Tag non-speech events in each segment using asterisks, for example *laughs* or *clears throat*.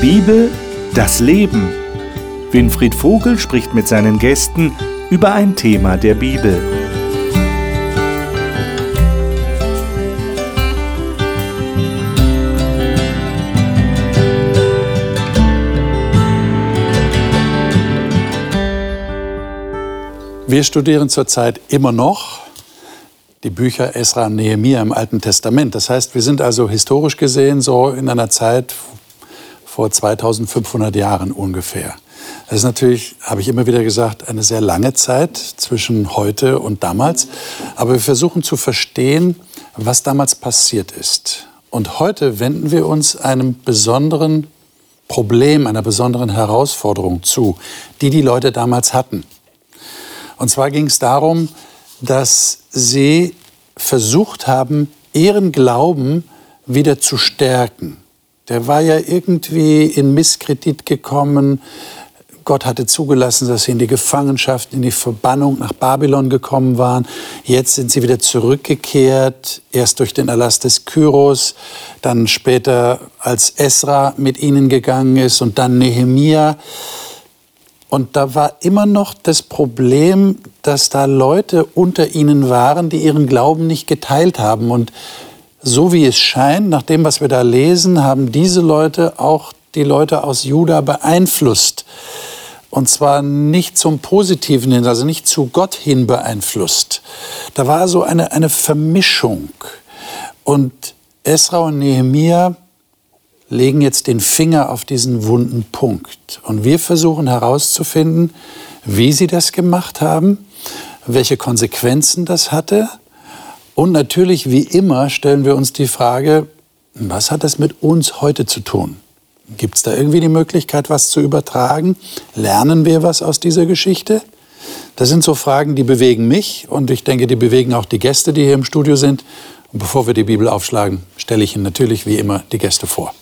Bibel, das Leben. Winfried Vogel spricht mit seinen Gästen über ein Thema der Bibel. Wir studieren zurzeit immer noch die Bücher Esra und Nehemiah im Alten Testament. Das heißt, wir sind also historisch gesehen so in einer Zeit vor 2500 Jahren ungefähr. Das ist natürlich, habe ich immer wieder gesagt, eine sehr lange Zeit zwischen heute und damals. Aber wir versuchen zu verstehen, was damals passiert ist. Und heute wenden wir uns einem besonderen Problem, einer besonderen Herausforderung zu, die die Leute damals hatten. Und zwar ging es darum, dass sie versucht haben, ihren Glauben wieder zu stärken. Der war ja irgendwie in Misskredit gekommen. Gott hatte zugelassen, dass sie in die Gefangenschaft, in die Verbannung nach Babylon gekommen waren. Jetzt sind sie wieder zurückgekehrt, erst durch den Erlass des Kyros, dann später als Esra mit ihnen gegangen ist und dann Nehemia. Und da war immer noch das Problem, dass da Leute unter ihnen waren, die ihren Glauben nicht geteilt haben. Und so wie es scheint, nach dem, was wir da lesen, haben diese Leute auch die Leute aus Juda beeinflusst. Und zwar nicht zum Positiven hin, also nicht zu Gott hin beeinflusst. Da war so eine, eine Vermischung. Und Esra und Nehemia legen jetzt den Finger auf diesen wunden Punkt. Und wir versuchen herauszufinden, wie sie das gemacht haben, welche Konsequenzen das hatte. Und natürlich, wie immer, stellen wir uns die Frage, was hat das mit uns heute zu tun? Gibt es da irgendwie die Möglichkeit, was zu übertragen? Lernen wir was aus dieser Geschichte? Das sind so Fragen, die bewegen mich und ich denke, die bewegen auch die Gäste, die hier im Studio sind. Und bevor wir die Bibel aufschlagen, stelle ich Ihnen natürlich wie immer die Gäste vor.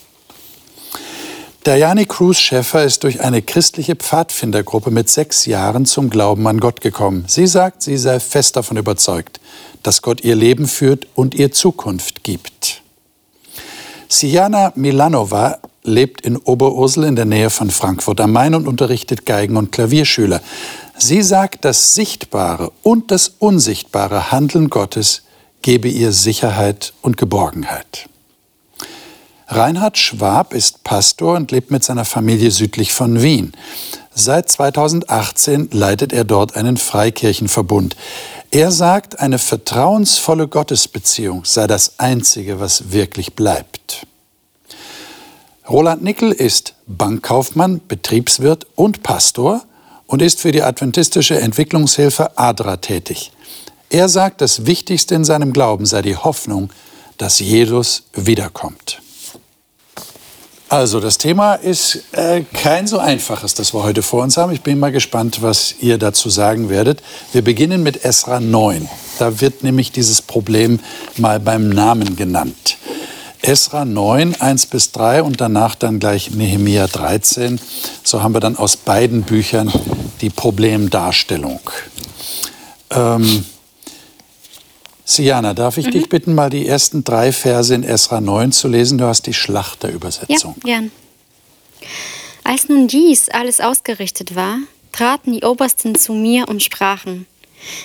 Diane Cruz Schäffer ist durch eine christliche Pfadfindergruppe mit sechs Jahren zum Glauben an Gott gekommen. Sie sagt, sie sei fest davon überzeugt, dass Gott ihr Leben führt und ihr Zukunft gibt. Siana Milanova lebt in Oberursel in der Nähe von Frankfurt am Main und unterrichtet Geigen- und Klavierschüler. Sie sagt, das sichtbare und das unsichtbare Handeln Gottes gebe ihr Sicherheit und Geborgenheit. Reinhard Schwab ist Pastor und lebt mit seiner Familie südlich von Wien. Seit 2018 leitet er dort einen Freikirchenverbund. Er sagt, eine vertrauensvolle Gottesbeziehung sei das Einzige, was wirklich bleibt. Roland Nickel ist Bankkaufmann, Betriebswirt und Pastor und ist für die adventistische Entwicklungshilfe ADRA tätig. Er sagt, das Wichtigste in seinem Glauben sei die Hoffnung, dass Jesus wiederkommt. Also, das Thema ist äh, kein so einfaches, das wir heute vor uns haben. Ich bin mal gespannt, was ihr dazu sagen werdet. Wir beginnen mit Esra 9. Da wird nämlich dieses Problem mal beim Namen genannt. Esra 9, 1 bis 3 und danach dann gleich Nehemia 13. So haben wir dann aus beiden Büchern die Problemdarstellung. Ähm, Siana, darf ich mhm. dich bitten, mal die ersten drei Verse in Esra 9 zu lesen? Du hast die Schlachterübersetzung. Ja, gern. Als nun dies alles ausgerichtet war, traten die Obersten zu mir und sprachen,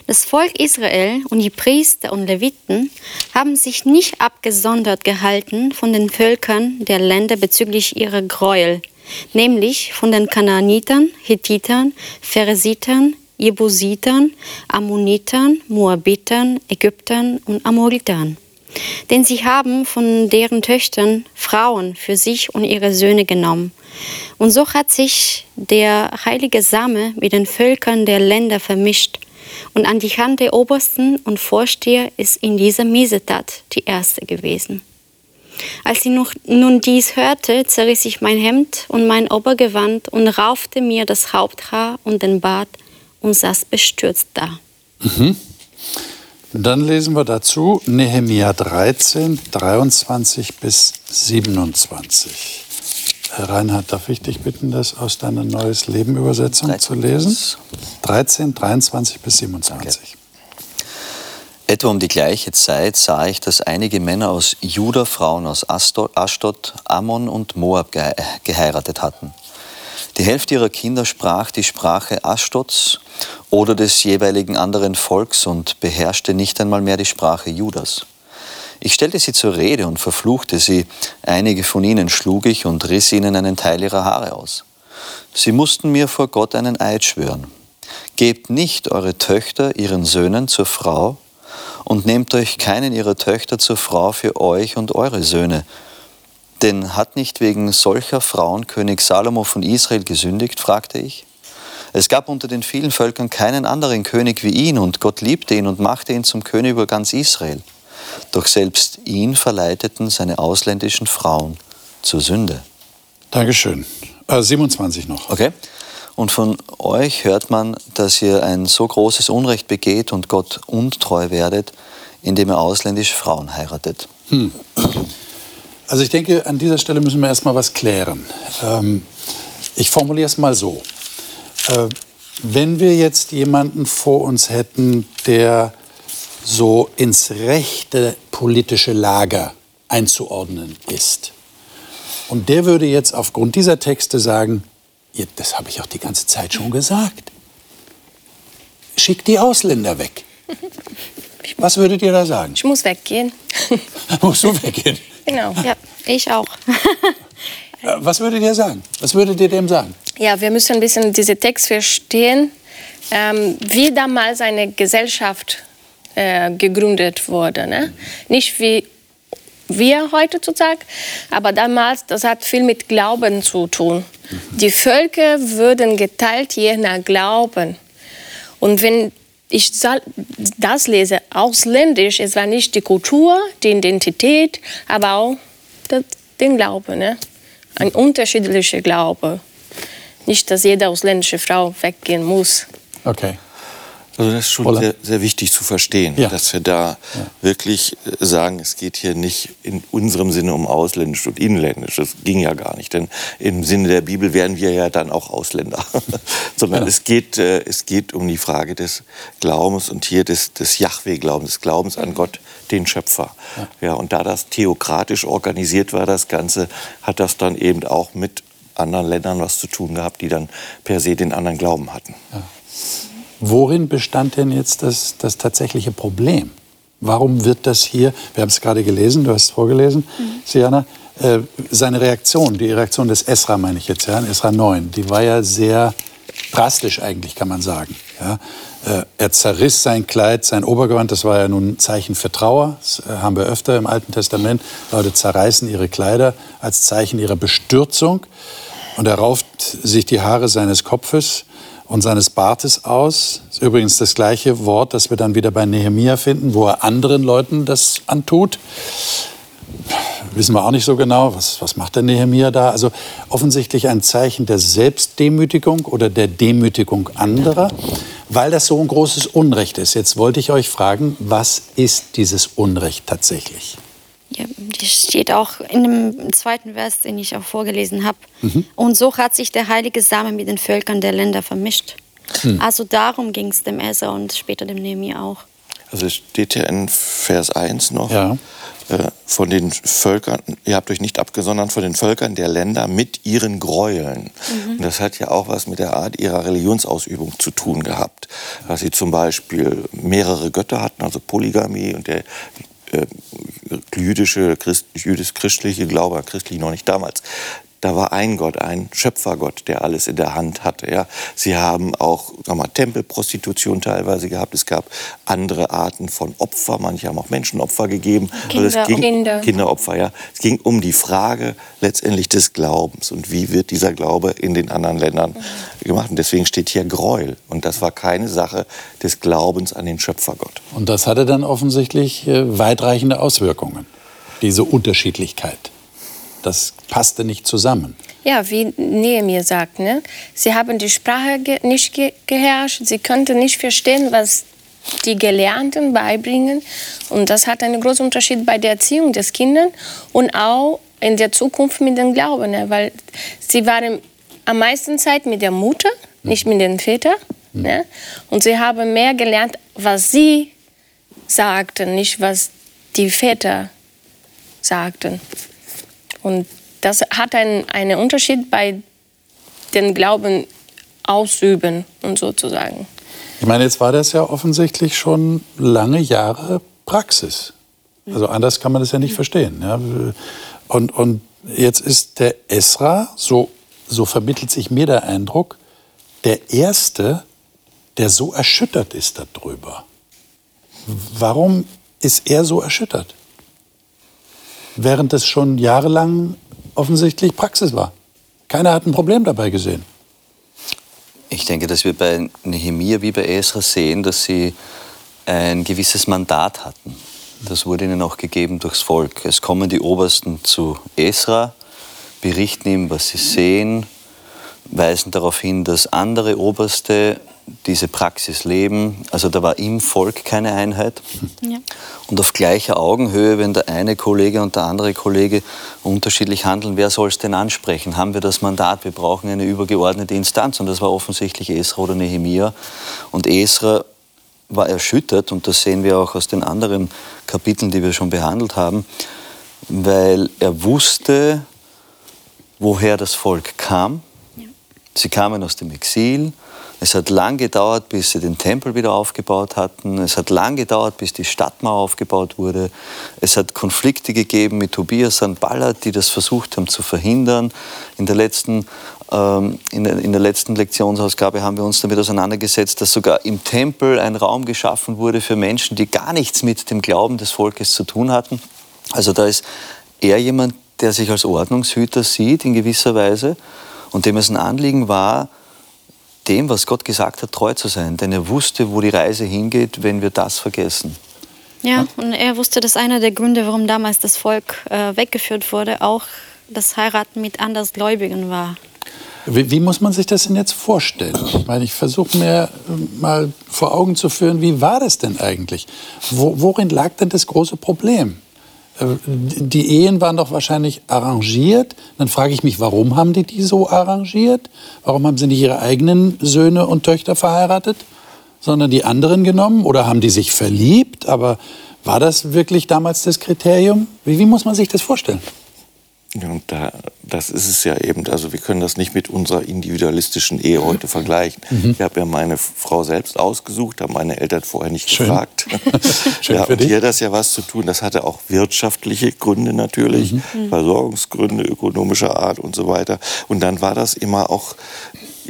das Volk Israel und die Priester und Leviten haben sich nicht abgesondert gehalten von den Völkern der Länder bezüglich ihrer Gräuel, nämlich von den Kanaanitern, Hethitern, Pharisitern, Jebusitern, Ammonitern, Moabitern, Ägyptern und Amoritern. Denn sie haben von deren Töchtern Frauen für sich und ihre Söhne genommen. Und so hat sich der heilige Same mit den Völkern der Länder vermischt. Und an die Hand der Obersten und Vorsteher ist in dieser Miesetat die erste gewesen. Als ich nun dies hörte, zerriss ich mein Hemd und mein Obergewand und raufte mir das Haupthaar und den Bart und saß bestürzt da. Mhm. Dann lesen wir dazu Nehemia 13, 23 bis 27. Herr Reinhard, darf ich dich bitten, das aus deiner Neues Leben Übersetzung 13. zu lesen? 13, 23 bis 27. Okay. Etwa um die gleiche Zeit sah ich, dass einige Männer aus Juda Frauen aus Ashdod, Ammon und Moab geheiratet hatten. Die Hälfte ihrer Kinder sprach die Sprache Ashdods oder des jeweiligen anderen Volks und beherrschte nicht einmal mehr die Sprache Judas. Ich stellte sie zur Rede und verfluchte sie. Einige von ihnen schlug ich und riss ihnen einen Teil ihrer Haare aus. Sie mussten mir vor Gott einen Eid schwören. Gebt nicht eure Töchter ihren Söhnen zur Frau und nehmt euch keinen ihrer Töchter zur Frau für euch und eure Söhne. Denn hat nicht wegen solcher Frauen König Salomo von Israel gesündigt, fragte ich. Es gab unter den vielen Völkern keinen anderen König wie ihn, und Gott liebte ihn und machte ihn zum König über ganz Israel. Doch selbst ihn verleiteten seine ausländischen Frauen zur Sünde. Dankeschön. Äh, 27 noch. Okay. Und von euch hört man, dass ihr ein so großes Unrecht begeht und Gott untreu werdet, indem ihr ausländische Frauen heiratet. Hm. Also ich denke, an dieser Stelle müssen wir erstmal was klären. Ähm, ich formuliere es mal so. Äh, wenn wir jetzt jemanden vor uns hätten, der so ins rechte politische Lager einzuordnen ist, und der würde jetzt aufgrund dieser Texte sagen, ja, das habe ich auch die ganze Zeit schon gesagt. Schickt die Ausländer weg. *laughs* Was würdet ihr da sagen? Ich muss weggehen. *laughs* Musst du weggehen? Genau. Ja, ich auch. *laughs* Äh, was würdet ihr sagen? Was würdet ihr dem sagen? Ja, wir müssen ein bisschen diesen Text verstehen, ähm, wie damals eine Gesellschaft äh, gegründet wurde. Ne? Nicht wie wir heute sozusagen, aber damals, das hat viel mit Glauben zu tun. Die Völker würden geteilt je nach Glauben. Und wenn ich das lese, ausländisch, es war nicht die Kultur, die Identität, aber auch den Glauben. Ne? Ein unterschiedlicher Glaube. Nicht, dass jede ausländische Frau weggehen muss. Okay. Also das ist schon sehr, sehr, wichtig zu verstehen, ja. dass wir da ja. wirklich äh, sagen, es geht hier nicht in unserem Sinne um ausländisch und inländisch. Das ging ja gar nicht, denn im Sinne der Bibel wären wir ja dann auch Ausländer. *laughs* Sondern ja. es, geht, äh, es geht um die Frage des Glaubens und hier des, des Yahweh-Glaubens, des Glaubens an Gott, den Schöpfer. Ja. und da das theokratisch organisiert war, das Ganze, hat das dann eben auch mit anderen Ländern was zu tun gehabt, die dann per se den anderen Glauben hatten. Worin bestand denn jetzt das, das tatsächliche Problem? Warum wird das hier, wir haben es gerade gelesen, du hast es vorgelesen, mhm. Siana, äh, seine Reaktion, die Reaktion des Esra meine ich jetzt, ja, Esra 9, die war ja sehr drastisch eigentlich, kann man sagen. Ja. Äh, er zerriss sein Kleid, sein Obergewand, das war ja nun ein Zeichen für Trauer, das äh, haben wir öfter im Alten Testament. Leute zerreißen ihre Kleider als Zeichen ihrer Bestürzung und er rauft sich die Haare seines Kopfes und seines Bartes aus. Das ist übrigens das gleiche Wort, das wir dann wieder bei Nehemia finden, wo er anderen Leuten das antut. Wissen wir auch nicht so genau, was, was macht der Nehemia da? Also offensichtlich ein Zeichen der Selbstdemütigung oder der Demütigung anderer, weil das so ein großes Unrecht ist. Jetzt wollte ich euch fragen, was ist dieses Unrecht tatsächlich? Ja, das steht auch in dem zweiten Vers, den ich auch vorgelesen habe. Mhm. Und so hat sich der heilige Same mit den Völkern der Länder vermischt. Mhm. Also darum ging es dem Esser und später dem Nehemiah auch. Also es steht ja in Vers 1 noch, ja. äh, von den Völkern, ihr habt euch nicht abgesondert von den Völkern der Länder mit ihren Gräueln. Mhm. Und das hat ja auch was mit der Art ihrer Religionsausübung zu tun gehabt. Dass sie zum Beispiel mehrere Götter hatten, also Polygamie und der äh, jüdische, Christ, jüdisch-christliche Glaube, christlich noch nicht damals, da war ein Gott, ein Schöpfergott, der alles in der Hand hatte. Ja. Sie haben auch sag mal, Tempelprostitution teilweise gehabt. Es gab andere Arten von Opfer. Manche haben auch Menschenopfer gegeben. Kinder, also es ging, Kinder. Kinderopfer, ja. Es ging um die Frage letztendlich des Glaubens und wie wird dieser Glaube in den anderen Ländern mhm. gemacht. Und deswegen steht hier Gräuel. Und das war keine Sache des Glaubens an den Schöpfergott. Und das hatte dann offensichtlich äh, weitreichende Auswirkungen, diese Unterschiedlichkeit das passte nicht zusammen. Ja, wie Nehemiah sagt, ne? sie haben die Sprache ge nicht ge geherrscht, sie konnten nicht verstehen, was die Gelernten beibringen. Und das hat einen großen Unterschied bei der Erziehung des Kindes und auch in der Zukunft mit dem Glauben, ne? weil sie waren am meisten Zeit mit der Mutter, nicht mit den Vätern. Mhm. Ne? Und sie haben mehr gelernt, was sie sagten, nicht was die Väter sagten. Und das hat einen, einen Unterschied bei den Glauben ausüben und sozusagen. Ich meine, jetzt war das ja offensichtlich schon lange Jahre Praxis. Also anders kann man das ja nicht verstehen. Ja? Und, und jetzt ist der Esra, so, so vermittelt sich mir der Eindruck, der Erste, der so erschüttert ist darüber. Warum ist er so erschüttert? Während das schon jahrelang offensichtlich Praxis war. Keiner hat ein Problem dabei gesehen. Ich denke, dass wir bei Nehemia wie bei Esra sehen, dass sie ein gewisses Mandat hatten. Das wurde ihnen auch gegeben durchs Volk. Es kommen die Obersten zu Esra, berichten ihm, was sie sehen, weisen darauf hin, dass andere Oberste diese Praxis leben. Also da war im Volk keine Einheit. *laughs* Ja. Und auf gleicher Augenhöhe, wenn der eine Kollege und der andere Kollege unterschiedlich handeln, wer soll es denn ansprechen? Haben wir das Mandat? Wir brauchen eine übergeordnete Instanz. Und das war offensichtlich Esra oder Nehemia. Und Esra war erschüttert, und das sehen wir auch aus den anderen Kapiteln, die wir schon behandelt haben, weil er wusste, woher das Volk kam. Sie kamen aus dem Exil, es hat lang gedauert, bis sie den Tempel wieder aufgebaut hatten. Es hat lang gedauert, bis die Stadtmauer aufgebaut wurde. Es hat Konflikte gegeben mit Tobias und Ballard, die das versucht haben zu verhindern. In der letzten ähm, in der, letzten Lektionsausgabe haben wir uns damit auseinandergesetzt, dass sogar im Tempel ein Raum geschaffen wurde für Menschen, die gar nichts mit dem Glauben des Volkes zu tun hatten. Also da ist er jemand, der sich als Ordnungshüter sieht in gewisser Weise und dem es ein Anliegen war, dem, was Gott gesagt hat, treu zu sein. Denn er wusste, wo die Reise hingeht, wenn wir das vergessen. Ja, und er wusste, dass einer der Gründe, warum damals das Volk äh, weggeführt wurde, auch das Heiraten mit Andersgläubigen war. Wie, wie, muss man sich das denn jetzt vorstellen? Ich meine, ich versuche mir mal vor Augen zu führen, wie war das denn eigentlich? Wo, worin lag denn das große Problem? Äh, die Ehen waren doch wahrscheinlich arrangiert. Dann frage ich mich, warum haben die die so arrangiert? Warum haben sie nicht ihre eigenen Söhne und Töchter verheiratet, sondern die anderen genommen? Oder haben die sich verliebt? Aber war das wirklich damals das Kriterium? Wie, wie muss man sich das vorstellen? Ja, und da, das ist es ja eben. Also wir können das nicht mit unserer individualistischen Ehe heute vergleichen. Mhm. Ich habe ja meine Frau selbst ausgesucht, habe meine Eltern vorher nicht Schön. gefragt. *laughs* Schön ja, für und dich. hier das ja was zu tun. Das hatte auch wirtschaftliche Gründe natürlich, mhm. Versorgungsgründe ökonomischer Art und so weiter. Und dann war das immer auch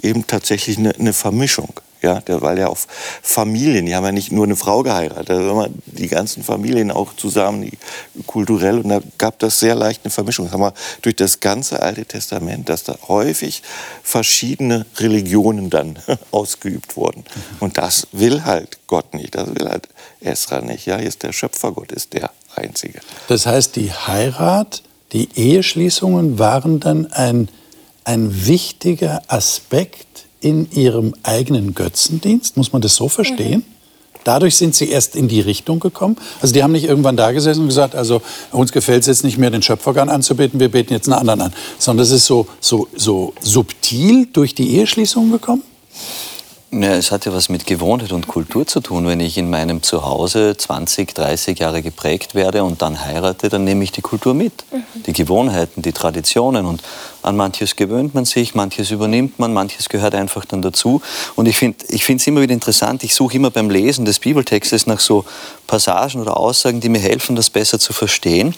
eben tatsächlich eine, eine Vermischung. Ja, der, weil ja auch Familien, die haben ja nicht nur eine Frau geheiratet, da die ganzen Familien auch zusammen, die, kulturell, und da gab das sehr leicht eine Vermischung. Das haben wir durch das ganze Alte Testament, dass da häufig verschiedene Religionen dann *laughs* ausgeübt wurden. Und das will halt Gott nicht, das will halt Esra nicht. Ja, ist der Schöpfergott ist der Einzige. Das heißt, die Heirat, die Eheschließungen waren dann ein, ein wichtiger Aspekt in ihrem eigenen Götzendienst? Muss man das so verstehen? Mhm. Dadurch sind sie erst in die Richtung gekommen. Also die haben nicht irgendwann da gesessen und gesagt, also uns gefällt es jetzt nicht mehr, den Schöpfergott anzubeten, wir beten jetzt einen anderen an. Sondern es ist so, so, so subtil durch die Eheschließung gekommen? Ja, es hat ja was mit Gewohnheit und Kultur zu tun. Wenn ich in meinem Zuhause 20, 30 Jahre geprägt werde und dann heirate, dann nehme ich die Kultur mit. Mhm. Die Gewohnheiten, die Traditionen. Und an manches gewöhnt man sich, manches übernimmt man, manches gehört einfach dann dazu. Und ich finde es immer wieder interessant, ich suche immer beim Lesen des Bibeltextes nach so Passagen oder Aussagen, die mir helfen, das besser zu verstehen.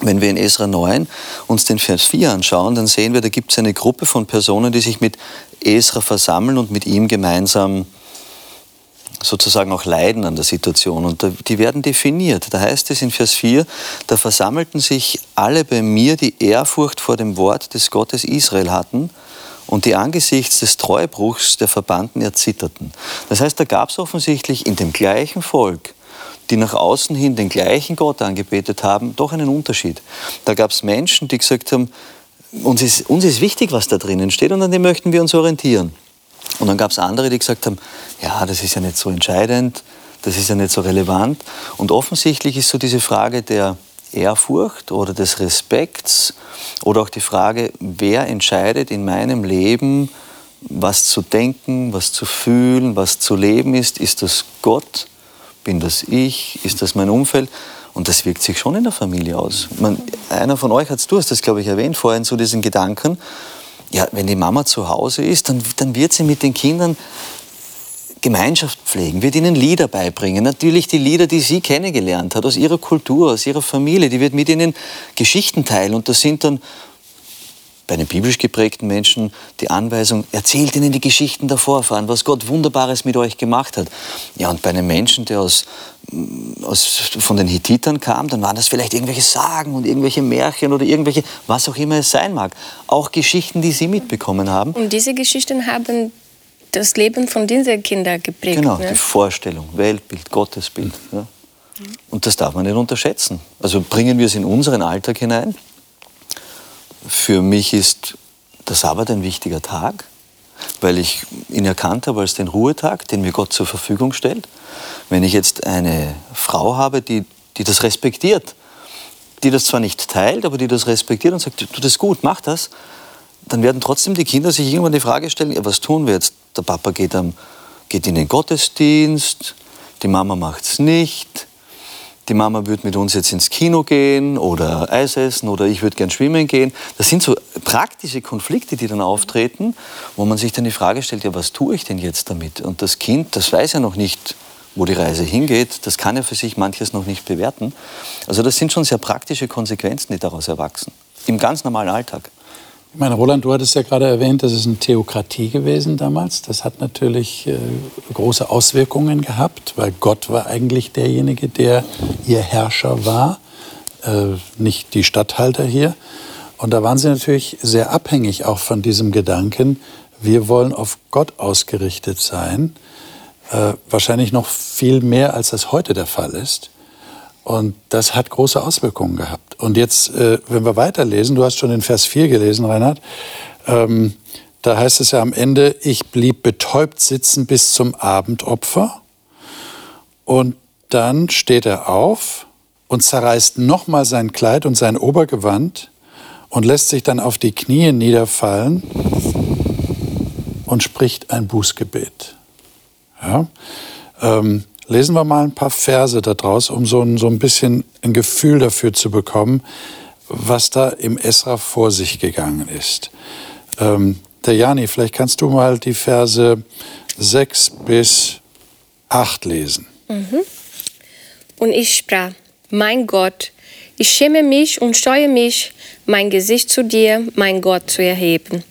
Wenn wir in Esra 9 uns den Vers 4 anschauen, dann sehen wir, da gibt es eine Gruppe von Personen, die sich mit Esra versammeln und mit ihm gemeinsam sozusagen auch leiden an der Situation. Und die werden definiert. Da heißt es in Vers 4, da versammelten sich alle bei mir, die Ehrfurcht vor dem Wort des Gottes Israel hatten und die angesichts des Treubruchs der Verbannten erzitterten. Das heißt, da gab es offensichtlich in dem gleichen Volk die nach außen hin den gleichen Gott angebetet haben, doch einen Unterschied. Da gab es Menschen, die gesagt haben, uns ist, uns ist wichtig, was da drinnen steht und an dem möchten wir uns orientieren. Und dann gab es andere, die gesagt haben, ja, das ist ja nicht so entscheidend, das ist ja nicht so relevant. Und offensichtlich ist so diese Frage der Ehrfurcht oder des Respekts oder auch die Frage, wer entscheidet in meinem Leben, was zu denken, was zu fühlen, was zu leben ist. Ist das Gott Bin das ich? Ist das mein Umfeld? Und das wirkt sich schon in der Familie aus. Man, einer von euch hat du hast das, glaube ich, erwähnt vorhin, so diesen Gedanken, ja, wenn die Mama zu Hause ist, dann, dann wird sie mit den Kindern Gemeinschaft pflegen, wird ihnen Lieder beibringen. Natürlich die Lieder, die sie kennengelernt hat, aus ihrer Kultur, aus ihrer Familie. Die wird mit ihnen Geschichten teilen. Und das sind dann bei den biblisch geprägten Menschen die Anweisung, erzählt ihnen die Geschichten der Vorfahren, was Gott Wunderbares mit euch gemacht hat. Ja, und bei einem Menschen, der aus, mm, aus, von den Hittitern kam, dann waren das vielleicht irgendwelche Sagen und irgendwelche Märchen oder irgendwelche, was auch immer es sein mag. Auch Geschichten, die sie mitbekommen haben. Und diese Geschichten haben das Leben von diesen Kindern geprägt. Genau, ne? die Vorstellung, Weltbild, Gottesbild. Ja. Und das darf man nicht unterschätzen. Also bringen wir es in unseren Alltag hinein für mich ist der Sabbat ein wichtiger Tag, weil ich ihn erkannt habe als den Ruhetag, den mir Gott zur Verfügung stellt. Wenn ich jetzt eine Frau habe, die, die das respektiert, die das zwar nicht teilt, aber die das respektiert und sagt, du das gut, mach das, dann werden trotzdem die Kinder sich irgendwann die Frage stellen, ja, was tun wir jetzt? Der Papa geht, am, geht in den Gottesdienst, die Mama macht es nicht, die Mama würde mit uns jetzt ins Kino gehen oder Eis essen oder ich würde gern schwimmen gehen. Das sind so praktische Konflikte, die dann auftreten, wo man sich dann die Frage stellt, ja, was tue ich denn jetzt damit? Und das Kind, das weiß ja noch nicht, wo die Reise hingeht, das kann ja für sich manches noch nicht bewerten. Also das sind schon sehr praktische Konsequenzen, die daraus erwachsen, im ganz normalen Alltag. Ich meine, Roland, du hattest ja gerade erwähnt, das ist eine Theokratie gewesen damals. Das hat natürlich äh, große Auswirkungen gehabt, weil Gott war eigentlich derjenige, der ihr Herrscher war, äh, nicht die Statthalter hier. Und da waren sie natürlich sehr abhängig auch von diesem Gedanken, wir wollen auf Gott ausgerichtet sein. Äh, wahrscheinlich noch viel mehr, als das heute der Fall ist. Und das hat große Auswirkungen gehabt. Und jetzt, äh, wenn wir weiterlesen, du hast schon den Vers 4 gelesen, Reinhard, ähm, da heißt es ja am Ende, ich blieb betäubt sitzen bis zum Abendopfer. Und dann steht er auf und zerreißt nochmal sein Kleid und sein Obergewand und lässt sich dann auf die Knie niederfallen und spricht ein Bußgebet. Ja? Ähm, Lesen wir mal ein paar Verse daraus, um so ein, so ein bisschen ein Gefühl dafür zu bekommen, was da im Esra vor sich gegangen ist. Ähm, der Jani, vielleicht kannst du mal die Verse 6 bis 8 lesen. Mhm. Und ich sprach, mein Gott, ich schäme mich und scheue mich, mein Gesicht zu dir, mein Gott, zu erheben.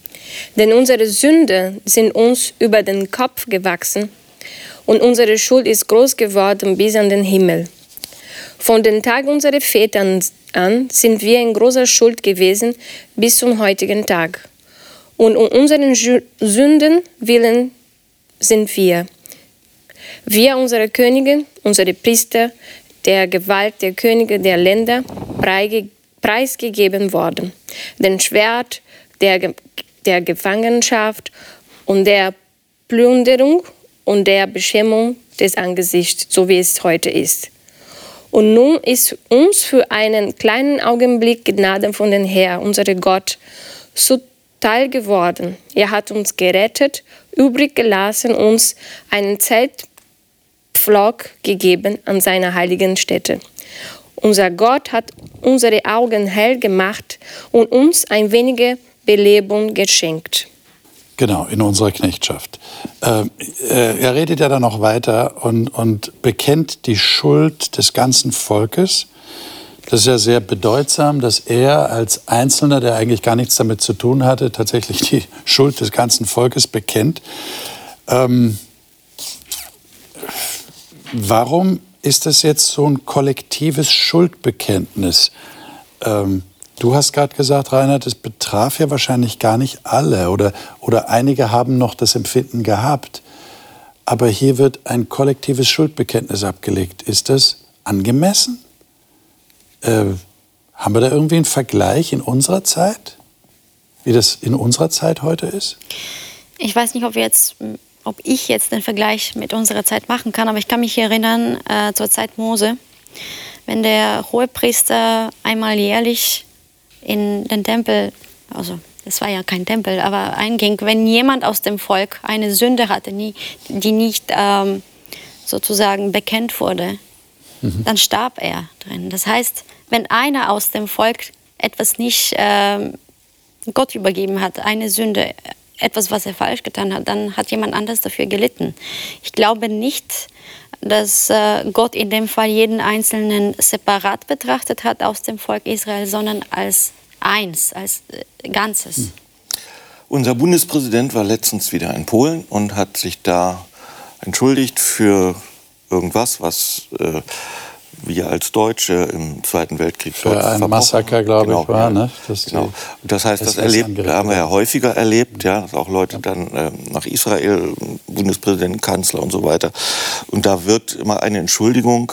Denn unsere Sünden sind uns über den Kopf gewachsen und unsere Schuld ist groß geworden bis an den Himmel. Von den Tagen unserer Väter an sind wir in großer Schuld gewesen bis zum heutigen Tag. Und um unseren Sünden willen sind wir. Wir, unsere Könige, unsere Priester, der Gewalt der Könige der Länder preisgegeben worden. Den Schwert der, der Gefangenschaft und der Plünderung und der Beschämung des Angesichts, so wie es heute ist. Und nun ist uns für einen kleinen Augenblick Gnade von den Herr, unser Gott, zuteil geworden. Er hat uns gerettet, übrig gelassen, uns einen Zeitpflock gegeben an seiner heiligen Stätte. Unser Gott hat unsere Augen hell gemacht und uns ein wenig Belebung geschenkt. Genau, in unserer Knechtschaft. Äh, äh, er redet ja dann noch weiter und, und bekennt die Schuld des ganzen Volkes. Das ist ja sehr bedeutsam, dass er als Einzelner, der eigentlich gar nichts damit zu tun hatte, tatsächlich die *laughs* Schuld des ganzen Volkes bekennt. Ähm, warum ist das jetzt so ein kollektives Schuldbekenntnis? Ähm, Du hast gerade gesagt, Reinhard, es betraf ja wahrscheinlich gar nicht alle oder, oder einige haben noch das Empfinden gehabt. Aber hier wird ein kollektives Schuldbekenntnis abgelegt. Ist das angemessen? Äh, haben wir da irgendwie einen Vergleich in unserer Zeit, wie das in unserer Zeit heute ist? Ich weiß nicht, ob, wir jetzt, ob ich jetzt den Vergleich mit unserer Zeit machen kann, aber ich kann mich erinnern äh, zur Zeit Mose, wenn der Hohepriester einmal jährlich in den Tempel, also es war ja kein Tempel, aber einging, wenn jemand aus dem Volk eine Sünde hatte, die nicht ähm, sozusagen bekennt wurde, mhm. dann starb er drin. Das heißt, wenn einer aus dem Volk etwas nicht äh, Gott übergeben hat, eine Sünde, etwas, was er falsch getan hat, dann hat jemand anders dafür gelitten. Ich glaube nicht, dass äh, Gott in dem Fall jeden Einzelnen separat betrachtet hat aus dem Volk Israel, sondern als eins, als äh, Ganzes. Hm. Unser Bundespräsident war letztens wieder in Polen und hat sich da entschuldigt für irgendwas, was äh, wir als Deutsche im Zweiten Weltkrieg für ein Massaker, glaube genau, ich, war. Ne? Das, genau. das heißt, das erlebt, haben wir ja häufiger erlebt, ja, dass auch Leute dann äh, nach Israel, Bundespräsident, Kanzler und so weiter. Und da wird immer eine Entschuldigung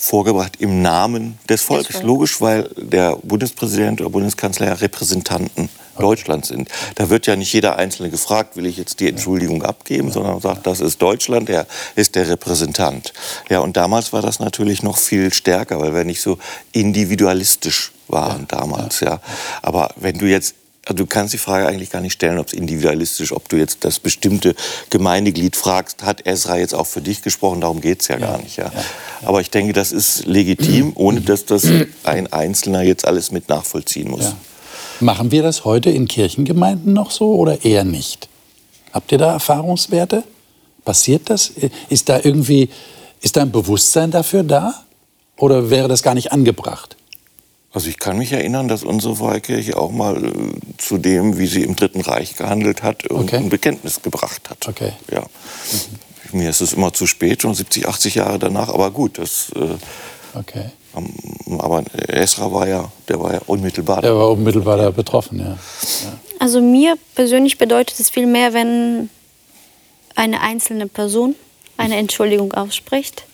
vorgebracht im Namen des Volkes. Logisch, weil der Bundespräsident oder Bundeskanzler ja Repräsentanten Deutschland sind. Da wird ja nicht jeder Einzelne gefragt, will ich jetzt die Entschuldigung abgeben, sondern sagt, das ist Deutschland, er ist der Repräsentant. Ja, und damals war das natürlich noch viel stärker, weil wir nicht so individualistisch waren damals. Ja. Aber wenn du jetzt also du kannst die Frage eigentlich gar nicht stellen, ob es individualistisch, ob du jetzt das bestimmte Gemeindeglied fragst, hat Ezra jetzt auch für dich gesprochen, darum geht es ja, ja, gar nicht. Ja. ja. Aber ich denke, das ist legitim, ohne dass das ein Einzelner jetzt alles mit nachvollziehen muss. Ja. Machen wir das heute in Kirchengemeinden noch so oder eher nicht? Habt ihr da Erfahrungswerte? Passiert das? Ist da irgendwie, ist da ein Bewusstsein dafür da? Oder wäre das gar nicht angebracht? Also ich kann mich erinnern, dass unsere Freikirche auch mal äh, zu dem, wie sie im Dritten Reich gehandelt hat, irgendein okay. Bekenntnis gebracht hat. Okay. Ja. Mhm. Mir ist es immer zu spät, schon 70, 80 Jahre danach, aber gut, das äh, Okay. Aber Esra war ja, der war ja unmittelbar. Der war unmittelbar da betroffen, ja. ja. Also mir persönlich bedeutet es viel mehr, wenn eine einzelne Person eine Entschuldigung ausspricht,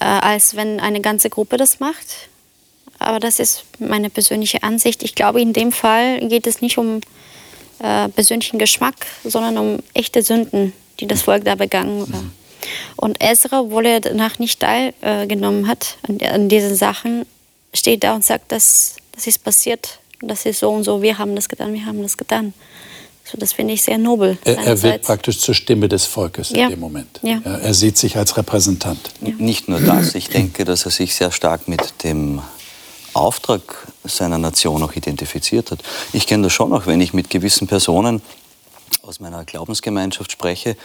äh, als wenn eine ganze Gruppe das macht. Aber das ist meine persönliche Ansicht. Ich glaube, in dem Fall geht es nicht um äh, persönlichen Geschmack, sondern um echte Sünden, die das Volk da begangen hat. Mhm. Und Ezra, obwohl er danach nicht teilgenommen hat an, an diesen Sachen, steht da und sagt, dass das ist passiert, das ist so und so, wir haben das getan, wir haben das getan. So, das finde ich sehr nobel. Er, er, wird praktisch zur Stimme des Volkes ja. in dem Moment. Ja. Ja, er sieht sich als Repräsentant. Nicht nur das, ich denke, dass er sich sehr stark mit dem Auftrag seiner Nation auch identifiziert hat. Ich kenne das schon auch, wenn ich mit gewissen Personen aus meiner Glaubensgemeinschaft spreche,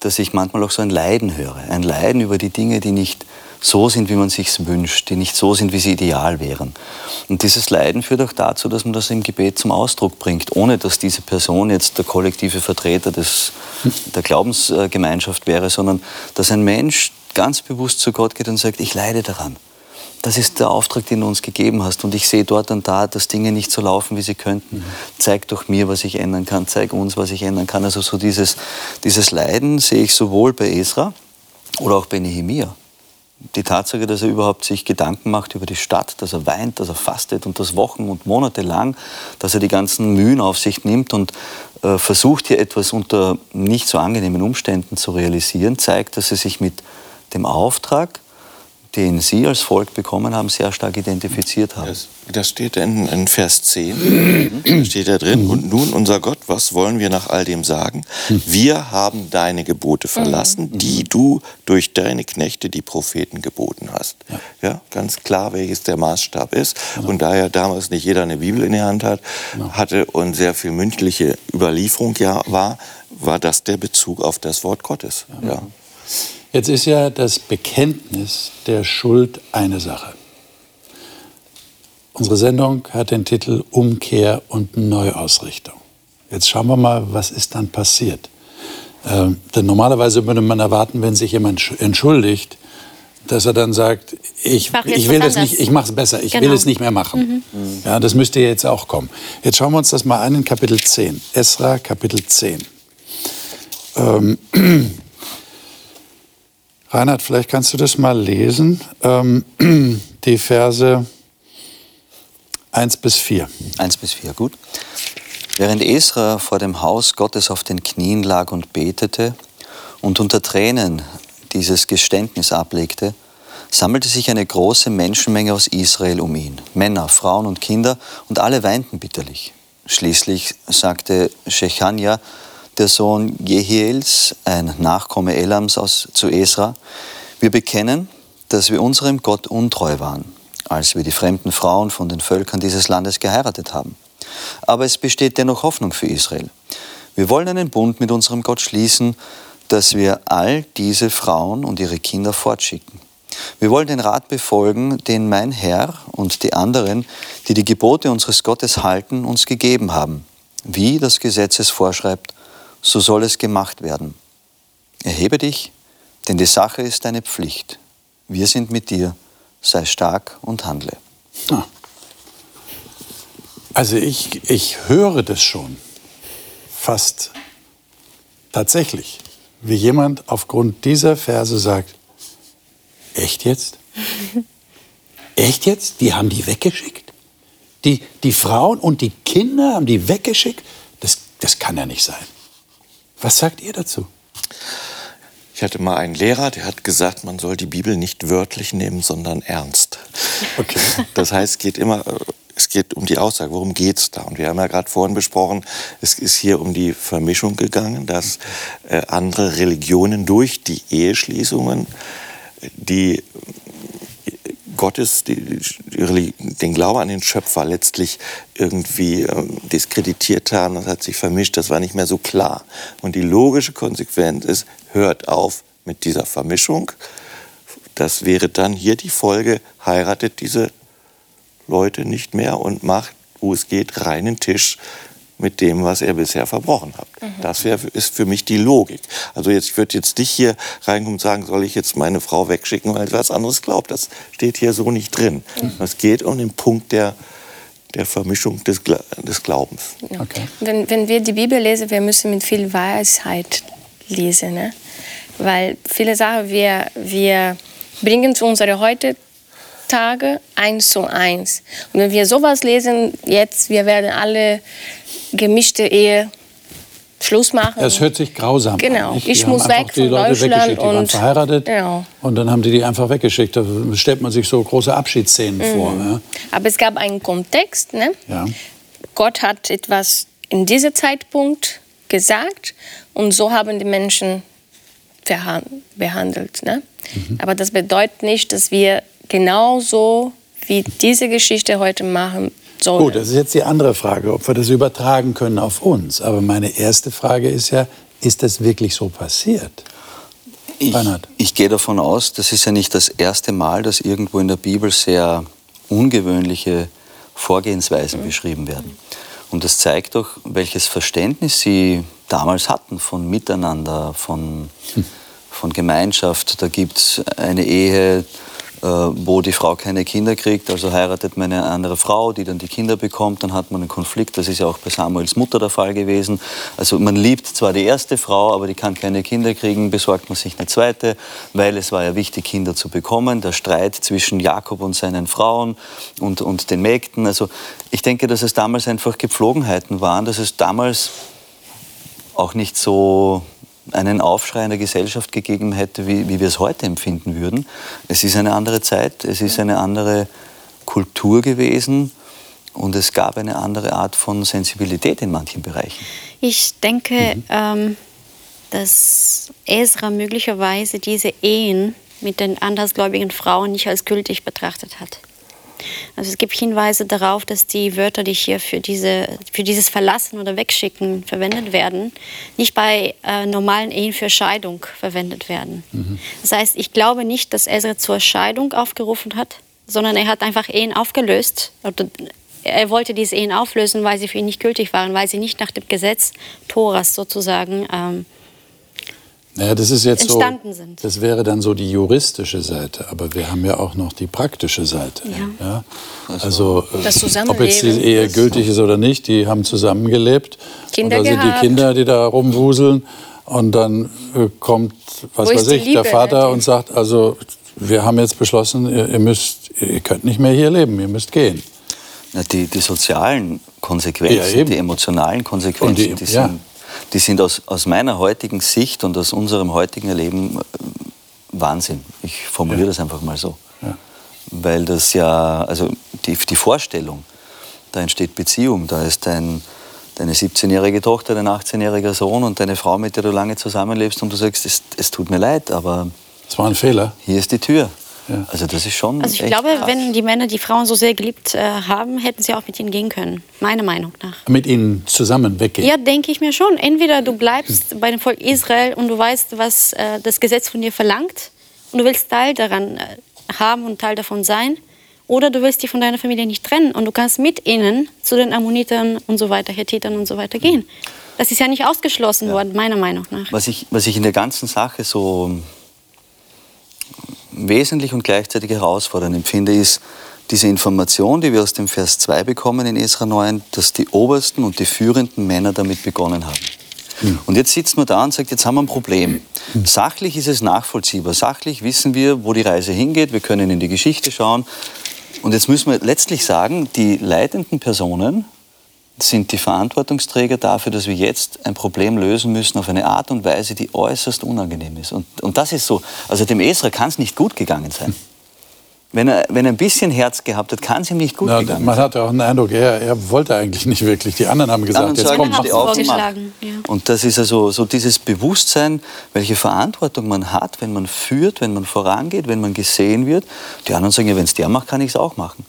dass ich manchmal auch so ein Leiden höre. Ein Leiden über die Dinge, die nicht so sind, wie man sich wünscht, die nicht so sind, wie sie ideal wären. Und dieses Leiden führt auch dazu, dass man das im Gebet zum Ausdruck bringt, ohne dass diese Person jetzt der kollektive Vertreter des, der Glaubensgemeinschaft wäre, sondern dass ein Mensch ganz bewusst zu Gott geht und sagt, ich leide daran das ist der Auftrag, den du uns gegeben hast. Und ich sehe dort und da, dass Dinge nicht so laufen, wie sie könnten. Mhm. Zeig doch mir, was ich ändern kann. Zeig uns, was ich ändern kann. Also so dieses, dieses Leiden sehe ich sowohl bei Esra oder auch bei Nehemia. Die Tatsache, dass er überhaupt sich Gedanken macht über die Stadt, dass er weint, dass er fastet und das Wochen und Monate lang, dass er die ganzen Mühen auf sich nimmt und äh, versucht hier etwas unter nicht so angenehmen Umständen zu realisieren, zeigt, dass er sich mit dem Auftrag den Sie als Volk bekommen haben, sehr stark identifiziert haben. Das, das steht in, in, Vers 10, da steht da drin, und nun unser Gott, was wollen wir nach all dem sagen? Wir haben deine Gebote verlassen, mhm. die du durch deine Knechte, die Propheten, geboten hast. Ja, ganz klar, welches der Maßstab ist. Genau. Und da ja damals nicht jeder eine Bibel in der Hand hat, genau. hatte und sehr viel mündliche Überlieferung ja war, war das der Bezug auf das Wort Gottes. Ja. Jetzt ist ja das Bekenntnis der Schuld eine Sache. Unsere Sendung hat den Titel Umkehr und Neuausrichtung. Jetzt schauen wir mal, was ist dann passiert. Ähm, denn normalerweise würde man erwarten, wenn sich jemand entschuldigt, dass er dann sagt, ich, ich will das nicht, ich mache es besser, ich genau. will es nicht mehr machen. Mhm. Ja, das müsste jetzt auch kommen. Jetzt schauen wir uns das mal an in Kapitel 10. Esra, Kapitel 10. Ähm, *clears throat* Reinhard, vielleicht kannst du das mal lesen, ähm, *clears throat* die Verse 1 bis 4. 1 bis 4, gut. Während Esra vor dem Haus Gottes auf den Knien lag und betete und unter Tränen dieses Geständnis ablegte, sammelte sich eine große Menschenmenge aus Israel um ihn, Männer, Frauen und Kinder, und alle weinten bitterlich. Schließlich sagte Shechania, der Sohn Jehiels, ein Nachkomme Elams aus, zu Esra. Wir bekennen, dass wir unserem Gott untreu waren, als wir die fremden Frauen von den Völkern dieses Landes geheiratet haben. Aber es besteht dennoch Hoffnung für Israel. Wir wollen einen Bund mit unserem Gott schließen, dass wir all diese Frauen und ihre Kinder fortschicken. Wir wollen den Rat befolgen, den mein Herr und die anderen, die die Gebote unseres Gottes halten, uns gegeben haben. Wie das Gesetz es vorschreibt, so soll es gemacht werden. Erhebe dich, denn die Sache ist deine Pflicht. Wir sind mit dir, sei stark und handle. Ah. Also ich, ich höre das schon fast tatsächlich, wie jemand aufgrund dieser Verse sagt, echt jetzt? *laughs* echt jetzt? Die haben die weggeschickt? Die, die Frauen und die Kinder haben die weggeschickt? Das, das kann ja nicht sein. Was sagt ihr dazu? Ich hatte mal einen Lehrer, der hat gesagt, man soll die Bibel nicht wörtlich nehmen, sondern ernst. Okay. *laughs* Das heißt, es geht immer es geht um die Aussage, worum geht es da? Und wir haben ja gerade vorhin besprochen, es ist hier um die Vermischung gegangen, dass äh, andere Religionen durch die Eheschließungen die Gottes, den Glauben an den Schöpfer letztlich irgendwie äh, diskreditiert haben. Das hat sich vermischt, das war nicht mehr so klar. Und die logische Konsequenz ist, hört auf mit dieser Vermischung. Das wäre dann hier die Folge, heiratet diese Leute nicht mehr und macht, wo es geht, reinen Tisch mit dem, was er bisher verbrochen hat. Mhm. Das wär, ist für mich die Logik. Also jetzt, ich würde jetzt nicht hier reinkommen und sagen, soll ich jetzt meine Frau wegschicken, weil sie was anderes glaubt. Das steht hier so nicht drin. Mhm. Es geht um den Punkt der, der Vermischung des, des Glaubens. Okay. Wenn, wenn wir die Bibel lesen, wir müssen mit viel Weisheit lesen. Ne? Weil viele Sachen, wir, wir bringen zu unserer heute Tage eins zu eins. Und wenn wir sowas lesen, jetzt, wir werden alle gemischte Ehe Schluss machen. Es hört sich grausam genau. an. Genau, ich muss weg von Deutschland. Die waren verheiratet genau. und dann haben die die einfach weggeschickt. Da stellt man sich so große Abschiedsszenen mhm. vor. Ja. Aber es gab einen Kontext. Ne? Ja. Gott hat etwas in diesem Zeitpunkt gesagt und so haben die Menschen behandelt. Ne? Mhm. Aber das bedeutet nicht, dass wir genauso wie diese Geschichte heute machen sollen. Gut, das ist jetzt die andere Frage, ob wir das übertragen können auf uns. Aber meine erste Frage ist ja, ist das wirklich so passiert? Ich, ich gehe davon aus, das ist ja nicht das erste Mal, dass irgendwo in der Bibel sehr ungewöhnliche Vorgehensweisen mhm. beschrieben werden. Und das zeigt doch, welches Verständnis sie damals hatten von Miteinander, von, hm. von Gemeinschaft. Da gibt es eine Ehe, äh, wo die Frau keine Kinder kriegt, also heiratet man eine andere Frau, die dann die Kinder bekommt, dann hat man einen Konflikt. Das ist ja auch bei Samuels Mutter der Fall gewesen. Also man liebt zwar die erste Frau, aber die kann keine Kinder kriegen, besorgt man sich eine zweite, weil es war ja wichtig, Kinder zu bekommen. Der Streit zwischen Jakob und seinen Frauen und, und den Mägden. Also ich denke, dass es damals einfach Gepflogenheiten waren, dass es damals auch nicht so einen Aufschrei in der Gesellschaft gegeben hätte, wie, wie wir es heute empfinden würden. Es ist eine andere Zeit, es ist eine andere Kultur gewesen und es gab eine andere Art von Sensibilität in manchen Bereichen. Ich denke, mhm. ähm, dass Ezra möglicherweise diese Ehen mit den andersgläubigen Frauen nicht als gültig betrachtet hat. Also es gibt Hinweise darauf, dass die Wörter, die hier für, diese, für dieses Verlassen oder Wegschicken verwendet werden, nicht bei äh, normalen Ehen für Scheidung verwendet werden. Mhm. Das heißt, ich glaube nicht, dass Ezra zur Scheidung aufgerufen hat, sondern er hat einfach Ehen aufgelöst. Oder er wollte diese Ehen auflösen, weil sie für ihn nicht gültig waren, weil sie nicht nach dem Gesetz Toras sozusagen ähm, naja, das ist jetzt entstanden so, sind. Das wäre dann so die juristische Seite, aber wir haben ja auch noch die praktische Seite. Ja. ja? Also, äh, ob jetzt die Ehe gültig ist oder nicht, die haben zusammengelebt. Kinder und da sind die Kinder, die da rumwuseln. Und dann äh, kommt, was Wo weiß ich, der Vater und sagt, also wir haben jetzt beschlossen, ihr, ihr, müsst, ihr könnt nicht mehr hier leben, ihr müsst gehen. Na, die, die sozialen Konsequenzen, ja, die emotionalen Konsequenzen, die, die, sind ja die sind aus, aus meiner heutigen Sicht und aus unserem heutigen Erleben äh, Wahnsinn. Ich formuliere ja. das einfach mal so. Ja. Weil das ja, also die, die Vorstellung, da entsteht Beziehung, da ist ein, deine 17-jährige Tochter, dein 18-jähriger Sohn und deine Frau, mit der du lange zusammenlebst und du sagst, es, es tut mir leid, aber... Es war ein Fehler. Hier ist die Tür. Ja. Also das ist schon. Also ich glaube, krass. wenn die Männer die Frauen so sehr geliebt äh, haben, hätten sie auch mit ihnen gehen können. Meiner Meinung nach. Mit ihnen zusammen weggehen? Ja, denke ich mir schon. Entweder du bleibst hm. bei dem Volk Israel und du weißt, was äh, das Gesetz von dir verlangt und du willst Teil daran äh, haben und Teil davon sein. Oder du willst dich von deiner Familie nicht trennen und du kannst mit ihnen zu den Ammonitern und so weiter, Hethitern und so weiter gehen. Das ist ja nicht ausgeschlossen ja. worden, meiner Meinung nach. Was ich, was ich in der ganzen Sache so wesentlich und gleichzeitig herausfordernd empfinde, ist diese Information, die wir aus dem Vers 2 bekommen in Esra 9, dass die obersten und die führenden Männer damit begonnen haben. Hm. Und jetzt sitzt man da und sagt, jetzt haben wir ein Problem. Hm. Sachlich ist es nachvollziehbar. Sachlich wissen wir, wo die Reise hingeht. Wir können in die Geschichte schauen. Und jetzt müssen wir letztlich sagen, die leitenden Personen sind die Verantwortungsträger dafür, dass wir jetzt ein Problem lösen müssen auf eine Art und Weise, die äußerst unangenehm ist. Und, und das ist so. Also dem Esra kann es nicht gut gegangen sein. Wenn er, wenn er ein bisschen Herz gehabt hat, kann es ihm nicht gut Na, gegangen Man hat auch den Eindruck, er, er wollte eigentlich nicht wirklich. Die anderen haben gesagt, jetzt kommt die vorgeschlagen. Ja. Und das ist also so dieses Bewusstsein, welche Verantwortung man hat, wenn man führt, wenn man vorangeht, wenn man gesehen wird. Die anderen sagen, ja, wenn es der macht, kann ich es auch machen.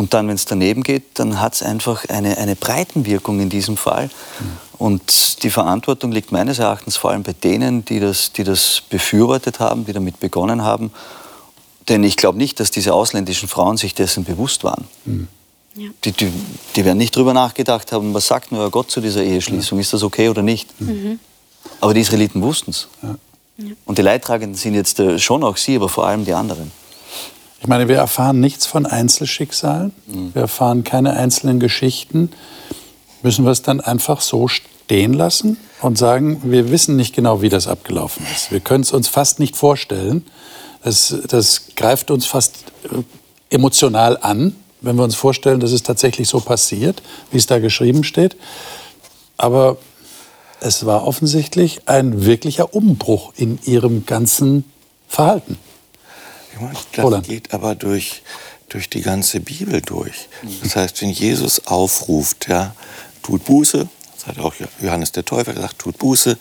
Und dann, wenn es daneben geht, dann hat es einfach eine, eine Breitenwirkung in diesem Fall. Mhm. Und die Verantwortung liegt meines Erachtens vor allem bei denen, die das, die das befürwortet haben, die damit begonnen haben. Denn ich glaube nicht, dass diese ausländischen Frauen sich dessen bewusst waren. Mhm. Ja. Die, die, die, werden nicht darüber nachgedacht haben, was sagt nur Gott zu dieser Eheschließung, ja. ist das okay oder nicht. Mhm. Aber die Israeliten wussten es. Ja. Und die Leidtragenden sind jetzt äh, schon auch sie, aber vor allem die anderen. Ich meine, wir erfahren nichts von Einzelschicksalen, mhm. wir erfahren keine einzelnen Geschichten. Müssen wir es dann einfach so stehen lassen und sagen, wir wissen nicht genau, wie das abgelaufen ist. Wir können es uns fast nicht vorstellen. Das, das greift uns fast äh, emotional an, wenn wir uns vorstellen, dass es tatsächlich so passiert, wie es da geschrieben steht. Aber es war offensichtlich ein wirklicher Umbruch in ihrem ganzen Verhalten. Das Roland. geht aber durch, durch die ganze Bibel durch. Das heißt, wenn Jesus aufruft, ja, tut Buße, das hat auch Johannes der Täufer gesagt, tut Buße,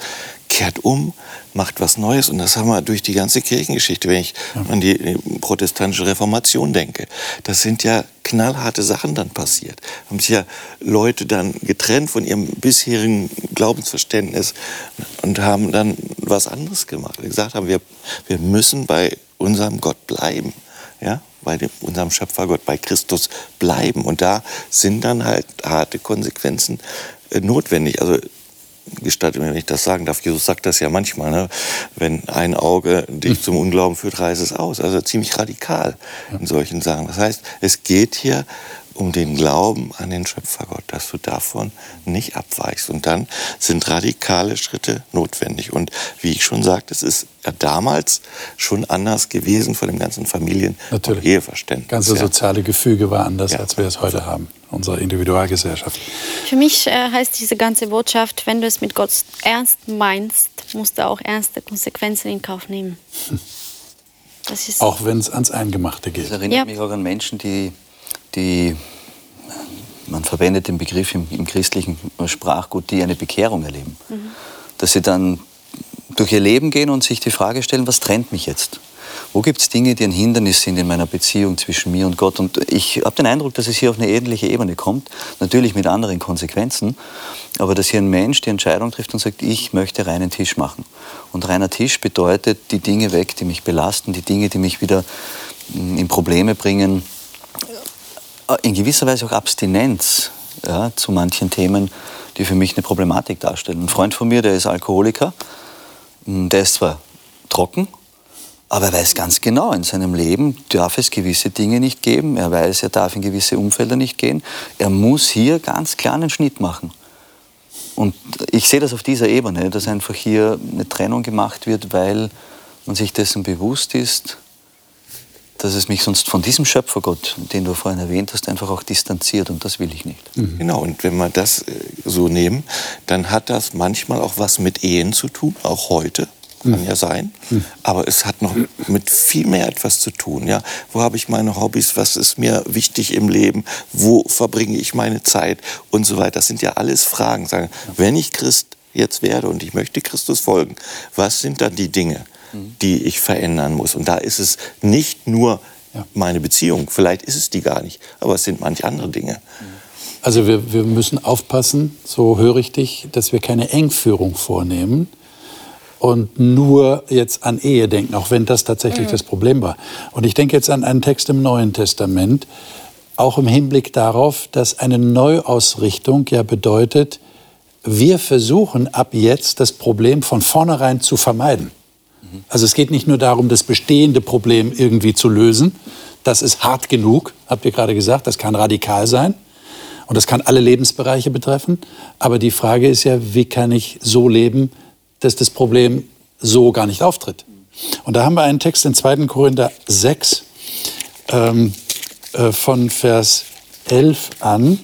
kehrt um, macht was Neues. Und das haben wir durch die ganze Kirchengeschichte, wenn ich an die protestantische Reformation denke. Das sind ja knallharte Sachen dann passiert. Haben sich ja Leute dann getrennt von ihrem bisherigen Glaubensverständnis und haben dann was anderes gemacht. Gesagt haben, wir, wir müssen bei unserem Gott bleiben. Ja, bei dem, unserem Schöpfergott, bei Christus bleiben. Und da sind dann halt harte Konsequenzen äh, notwendig. Also gestattet mir, wenn ich das sagen darf, Jesus sagt das ja manchmal, ne? wenn ein Auge dich hm. zum Unglauben führt, reiß es aus. Also ziemlich radikal in solchen Sachen. Das heißt, es geht hier um den Glauben an den Schöpfergott, dass du davon nicht abweichst. Und dann sind radikale Schritte notwendig. Und wie ich schon sagte, es ist ja damals schon anders gewesen von dem ganzen Familien- Natürlich. und Eheverständnis. Das ganze soziale Gefüge war anders, ja. als wir es heute haben, unsere Individualgesellschaft. Für mich äh, heißt diese ganze Botschaft, wenn du es mit Gott ernst meinst, musst du auch ernste Konsequenzen in Kauf nehmen. Hm. auch wenn es ans Eingemachte geht. Das erinnert ja. mich auch an Menschen, die die, man verwendet den Begriff im, im christlichen Sprachgut, die eine Bekehrung erleben. Mhm. Dass sie dann durch ihr Leben gehen und sich die Frage stellen, was trennt mich jetzt? Wo gibt es Dinge, die ein Hindernis sind in meiner Beziehung zwischen mir und Gott? Und ich habe den Eindruck, dass es hier auf eine ähnliche Ebene kommt, natürlich mit anderen Konsequenzen, aber dass hier ein Mensch die Entscheidung trifft und sagt, ich möchte reinen Tisch machen. Und reiner Tisch bedeutet die Dinge weg, die mich belasten, die Dinge, die mich wieder hm, in Probleme bringen, in gewisser Weise auch Abstinenz ja, zu manchen Themen, die für mich eine Problematik darstellen. Ein Freund von mir, der ist Alkoholiker, hm, der ist zwar trocken, aber er weiß ganz genau, in seinem Leben darf es gewisse Dinge nicht geben. Er weiß, er darf in gewisse Umfelder nicht gehen. Er muss hier ganz klar einen Schnitt machen. Und ich sehe das auf dieser Ebene, dass einfach hier eine Trennung gemacht wird, weil man sich dessen bewusst ist, dass es mich sonst von diesem Schöpfergott, den du vorhin erwähnt hast, einfach auch distanziert und das will ich nicht. Mhm. Genau, und wenn wir das äh, so nehmen, dann hat das manchmal auch was mit Ehen zu tun, auch heute. kann ja sein, aber es hat noch mit viel mehr etwas zu tun. Ja? Wo habe ich meine Hobbys? Was ist mir wichtig im Leben? Wo verbringe ich meine Zeit? Und so weiter. Das sind ja alles Fragen. Sagen, wenn ich Christ jetzt werde und ich möchte Christus folgen, was sind dann die Dinge, die ich verändern muss? Und da ist es nicht nur meine Beziehung, vielleicht ist es die gar nicht, aber es sind manche andere Dinge. Also wir, wir müssen aufpassen, so höre ich dich, dass wir keine Engführung vornehmen und nur jetzt an Ehe denken, auch wenn das tatsächlich mhm. das Problem war. Und ich denke jetzt an einen Text im Neuen Testament, auch im Hinblick darauf, dass eine Neuausrichtung ja bedeutet, wir versuchen ab jetzt das Problem von vornherein zu vermeiden. Also es geht nicht nur darum, das bestehende Problem irgendwie zu lösen. Das ist hart genug, habt ihr gerade gesagt, das kann radikal sein. Und das kann alle Lebensbereiche betreffen. Aber die Frage ist ja, wie kann ich so leben, dass das Problem so gar nicht auftritt? Und da haben wir einen Text in 2. Korinther 6 ähm, äh, von Vers 11 an.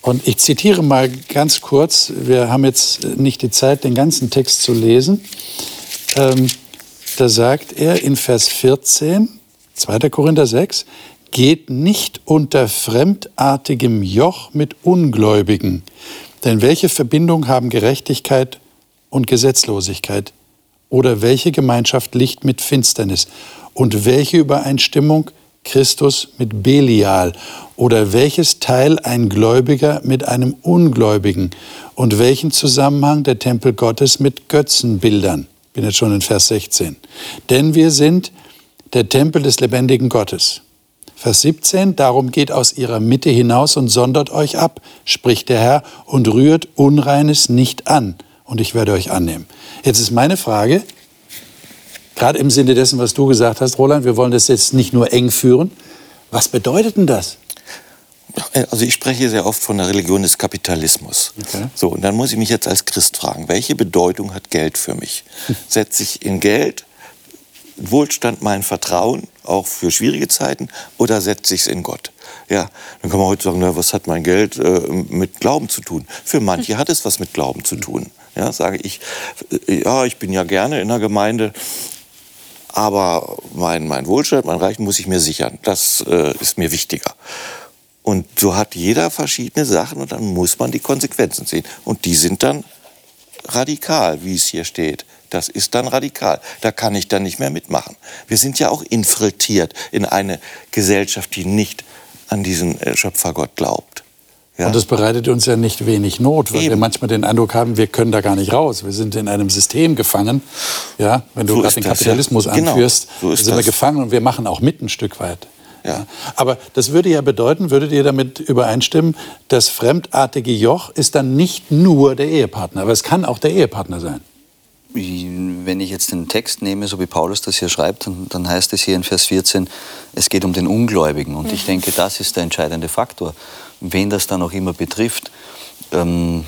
Und ich zitiere mal ganz kurz, wir haben jetzt nicht die Zeit, den ganzen Text zu lesen. Ähm, da sagt er in Vers 14, 2. Korinther 6, geht nicht unter fremdartigem Joch mit Ungläubigen. Denn welche Verbindung haben Gerechtigkeit und Gesetzlosigkeit? Oder welche Gemeinschaft Licht mit Finsternis? Und welche Übereinstimmung Christus mit Belial? Oder welches Teil ein Gläubiger mit einem Ungläubigen? Und welchen Zusammenhang der Tempel Gottes mit Götzenbildern? Bin jetzt schon in Vers 16. Denn wir sind der Tempel des lebendigen Gottes. Vers 17, darum geht aus ihrer Mitte hinaus und sondert euch ab, spricht der Herr, und rührt Unreines nicht an, und ich werde euch annehmen. Jetzt ist meine Frage, gerade im Sinne dessen, was du gesagt hast, Roland, wir wollen das jetzt nicht nur eng führen, was bedeutet denn das? Also ich spreche sehr oft von der Religion des Kapitalismus. Okay. So, und dann muss ich mich jetzt als Christ fragen, welche Bedeutung hat Geld für mich? *laughs* Setze ich in Geld Wohlstand mein Vertrauen, auch für schwierige Zeiten, oder setze ich es in Gott? Ja, dann kann man heute sagen, na, was hat mein Geld äh, mit Glauben zu tun? Für manche hat es was mit Glauben zu tun. Ja, sage ich, äh, ja, ich bin ja gerne in der Gemeinde, aber mein, mein Wohlstand, mein Reichen muss ich mir sichern. Das äh, ist mir wichtiger. Und so hat jeder verschiedene Sachen und dann muss man die Konsequenzen sehen. Und die sind dann radikal, wie es hier steht. Das ist dann radikal. Da kann ich dann nicht mehr mitmachen. Wir sind ja auch infiltriert in eine Gesellschaft, die nicht an diesen äh, Schöpfergott glaubt. Ja. Und das bereitet uns ja nicht wenig Not, weil Eben. wir manchmal den Eindruck haben, wir können da gar nicht raus. Wir sind in einem System gefangen. Ja, wenn du so gerade den Kapitalismus ja. Genau. anführst, genau. so sind das. wir gefangen und wir machen auch mit ein Stück weit. Ja. Aber das würde ja bedeuten, würdet ihr damit übereinstimmen, das fremdartige Joch ist dann nicht nur der Ehepartner, aber es kann auch der Ehepartner sein. Wenn ich jetzt den Text nehme, so wie Paulus das hier schreibt, dann, dann heißt es hier in Vers 14, es geht um den Ungläubigen. Und ich denke, das ist der entscheidende Faktor, wen das dann auch immer betrifft. Ähm,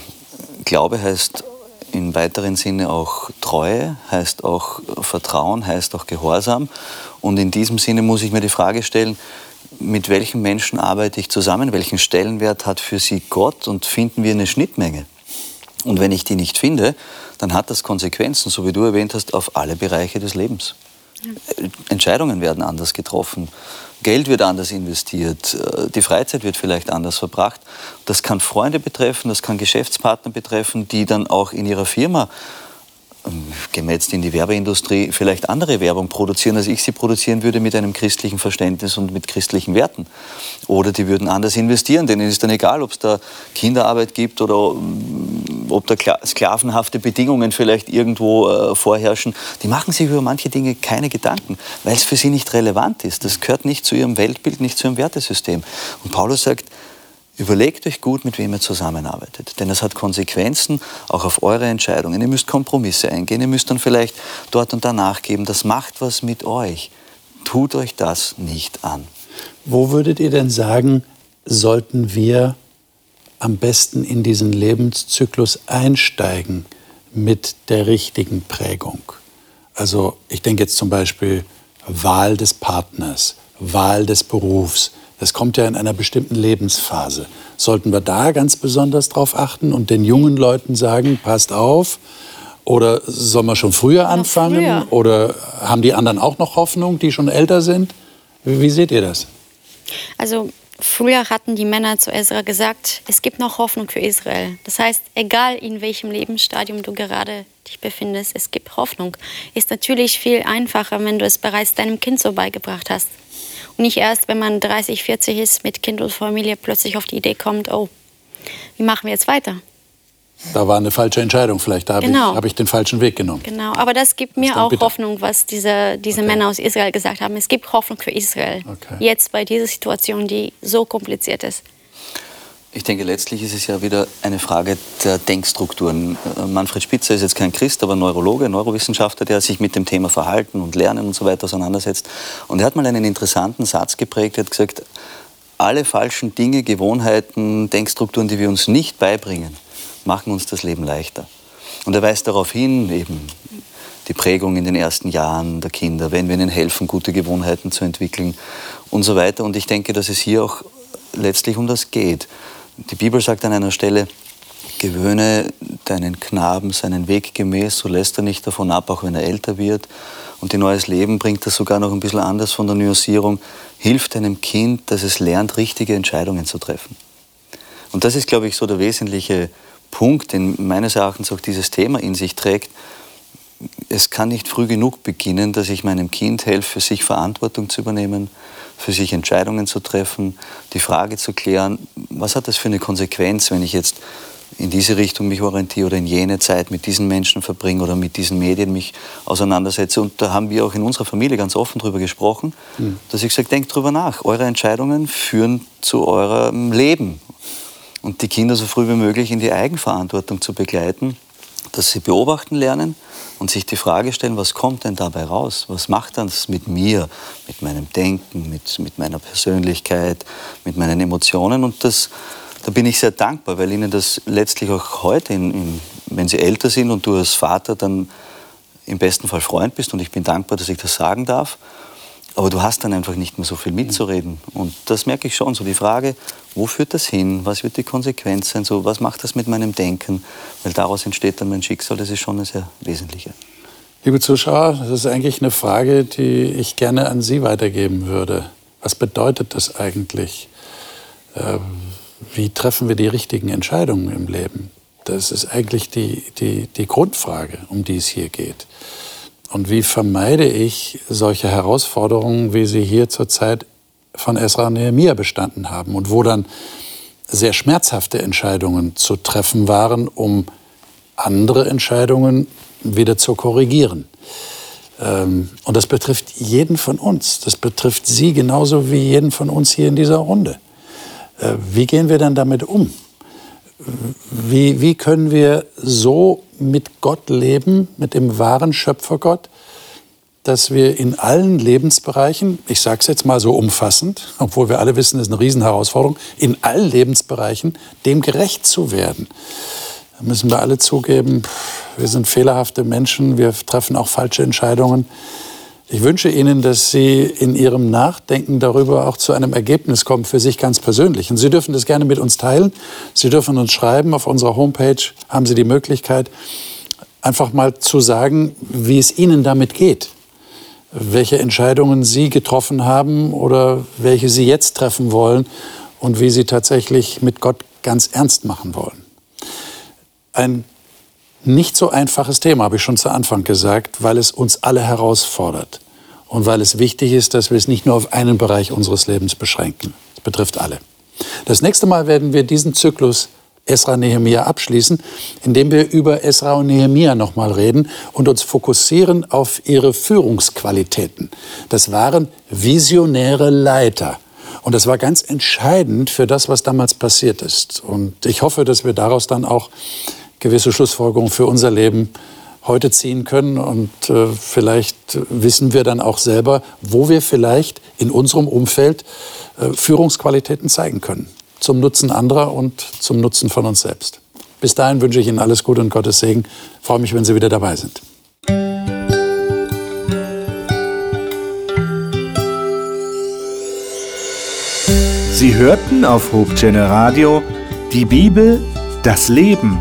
Glaube heißt im weiteren Sinne auch Treue, heißt auch Vertrauen, heißt auch Gehorsam. Und in diesem Sinne muss ich mir die Frage stellen, mit welchen Menschen arbeite ich zusammen, welchen Stellenwert hat für sie Gott und finden wir eine Schnittmenge? Und wenn ich die nicht finde, dann hat das Konsequenzen, so wie du erwähnt hast, auf alle Bereiche des Lebens. Entscheidungen werden anders getroffen, Geld wird anders investiert, äh, die Freizeit wird vielleicht anders verbracht. Das kann Freunde betreffen, das kann Geschäftspartner betreffen, die dann auch in ihrer Firma gehen wir jetzt in die Werbeindustrie, vielleicht andere Werbung produzieren, als ich sie produzieren würde mit einem christlichen Verständnis und mit christlichen Werten. Oder die würden anders investieren, denen ist dann egal, ob es da Kinderarbeit gibt oder mm, ob da sklavenhafte Bedingungen vielleicht irgendwo äh, vorherrschen. Die machen sich über manche Dinge keine Gedanken, weil es für sie nicht relevant ist. Das gehört nicht zu ihrem Weltbild, nicht zu ihrem Wertesystem. Und Paulus sagt, Überlegt euch gut, mit wem ihr zusammenarbeitet. Denn es hat Konsequenzen auch auf eure Entscheidungen. Ihr müsst Kompromisse eingehen, ihr müsst dann vielleicht dort und da nachgeben. Das macht was mit euch. Tut euch das nicht an. Wo würdet ihr denn sagen, sollten wir am besten in diesen Lebenszyklus einsteigen mit der richtigen Prägung? Also ich denke jetzt zum Beispiel Wahl des Partners, Wahl des Berufs, das kommt ja in einer bestimmten Lebensphase. Sollten wir da ganz besonders drauf achten und den jungen Leuten sagen, passt auf, Oder soll man schon früher anfangen? Früher. Oder haben die anderen auch noch Hoffnung, die schon älter sind? Wie, wie seht ihr das? Also Früher hatten die Männer zu Ezra gesagt, es gibt noch Hoffnung für Israel. Das heißt, egal in welchem Lebensstadium du gerade dich befindest, es gibt Hoffnung. Ist natürlich viel einfacher, wenn du es bereits deinem Kind so beigebracht hast. Nicht erst, wenn man 30, 40 ist, mit Kind und Familie plötzlich auf die Idee kommt, oh, wie machen wir jetzt weiter? Da war eine falsche Entscheidung vielleicht, da habe genau. ich, hab ich, den falschen Weg genommen. Genau, aber das gibt mir auch bitter. Hoffnung, was diese, diese okay. Männer aus Israel gesagt haben. Es gibt Hoffnung für Israel, okay. jetzt bei dieser Situation, die so kompliziert ist. Ich denke, letztlich ist es ja wieder eine Frage der Denkstrukturen. Manfred Spitzer ist jetzt kein Christ, aber Neurologe, Neurowissenschaftler, der sich mit dem Thema Verhalten und Lernen und so weiter auseinandersetzt. Und er hat mal einen interessanten Satz geprägt. Er hat gesagt, alle falschen Dinge, Gewohnheiten, Denkstrukturen, die wir uns nicht beibringen, machen uns das Leben leichter. Und er weist darauf hin, eben die Prägung in den ersten Jahren der Kinder, wenn wir ihnen helfen, gute Gewohnheiten zu entwickeln und so weiter. Und ich denke, dass es hier auch letztlich um das geht. Die Bibel sagt an einer Stelle, gewöhne deinen Knaben seinen Weg gemäß, so lässt er nicht davon ab, auch wenn er älter wird. Und in neues Leben bringt das sogar noch ein bisschen anders von der Nuancierung. Hilft einem Kind, dass es lernt, richtige Entscheidungen zu treffen. Und das ist, glaube ich, so der wesentliche Punkt, den meines Erachtens auch dieses Thema in sich trägt. Es kann nicht früh genug beginnen, dass ich meinem Kind helfe, sich Verantwortung zu übernehmen, für sich Entscheidungen zu treffen, die Frage zu klären, was hat das für eine Konsequenz, wenn ich jetzt in diese Richtung mich orientiere oder in jene Zeit mit diesen Menschen verbringe oder mit diesen Medien mich auseinandersetze. Und da haben wir auch in unserer Familie ganz offen darüber gesprochen, mhm. dass ich sage, denkt drüber nach. Eure Entscheidungen führen zu eurem Leben und die Kinder so früh wie möglich in die Eigenverantwortung zu begleiten, dass sie beobachten lernen und sich die Frage stellen, was kommt denn dabei raus? Was macht das mit mir, mit meinem Denken, mit, mit meiner Persönlichkeit, mit meinen Emotionen? Und das, da bin ich sehr dankbar, weil ihnen das letztlich auch heute, in, in, wenn sie älter sind und du als Vater dann im besten Fall Freund bist, und ich bin dankbar, dass ich das sagen darf, aber du hast dann einfach nicht mehr so viel mitzureden. Und das merke ich schon. So die Frage, wo führt das hin? Was wird die Konsequenz sein? So, was macht das mit meinem Denken? Weil daraus entsteht dann mein Schicksal. Das ist schon eine sehr wesentliche. Liebe Zuschauer, das ist eigentlich eine Frage, die ich gerne an Sie weitergeben würde. Was bedeutet das eigentlich? Ähm, wie treffen wir die richtigen Entscheidungen im Leben? Das ist eigentlich die, die, die Grundfrage, um die es hier geht. Und wie vermeide ich solche Herausforderungen, wie sie hier zurzeit von Esra und Nehemiah bestanden haben und wo dann sehr schmerzhafte Entscheidungen zu treffen waren, um andere Entscheidungen wieder zu korrigieren. Ähm, und das betrifft jeden von uns. Das betrifft Sie genauso wie jeden von uns hier in dieser Runde. Äh, wie gehen wir dann damit um? Wie, wie können wir so mit Gott leben, mit dem wahren Schöpfergott, dass wir in allen Lebensbereichen, ich sage es jetzt mal so umfassend, obwohl wir alle wissen, das ist eine Riesenherausforderung, in allen Lebensbereichen dem gerecht zu werden. Da müssen wir alle zugeben, wir sind fehlerhafte Menschen, wir treffen auch falsche Entscheidungen. Ich wünsche Ihnen, dass Sie in Ihrem Nachdenken darüber auch zu einem Ergebnis kommen, für sich ganz persönlich. Und Sie dürfen das gerne mit uns teilen. Sie dürfen uns schreiben. Auf unserer Homepage haben Sie die Möglichkeit, einfach mal zu sagen, wie es Ihnen damit geht. Welche Entscheidungen Sie getroffen haben oder welche Sie jetzt treffen wollen und wie Sie tatsächlich mit Gott ganz ernst machen wollen. Ein nicht so einfaches Thema, habe ich schon zu Anfang gesagt, weil es uns alle herausfordert und weil es wichtig ist, dass wir es nicht nur auf einen Bereich unseres Lebens beschränken. Es betrifft alle. Das nächste Mal werden wir diesen Zyklus Esra Nehemia abschließen, indem wir über Esra und Nehemia nochmal reden und uns fokussieren auf ihre Führungsqualitäten. Das waren visionäre Leiter. Und das war ganz entscheidend für das, was damals passiert ist. Und ich hoffe, dass wir daraus dann auch gewisse Schlussfolgerungen für unser Leben heute ziehen können. Und äh, vielleicht wissen wir dann auch selber, wo wir vielleicht in unserem Umfeld äh, Führungsqualitäten zeigen können. Zum Nutzen anderer und zum Nutzen von uns selbst. Bis dahin wünsche ich Ihnen alles Gute und Gottes Segen. Ich freue mich, wenn Sie wieder dabei sind. Sie hörten auf Hope Radio die Bibel, das Leben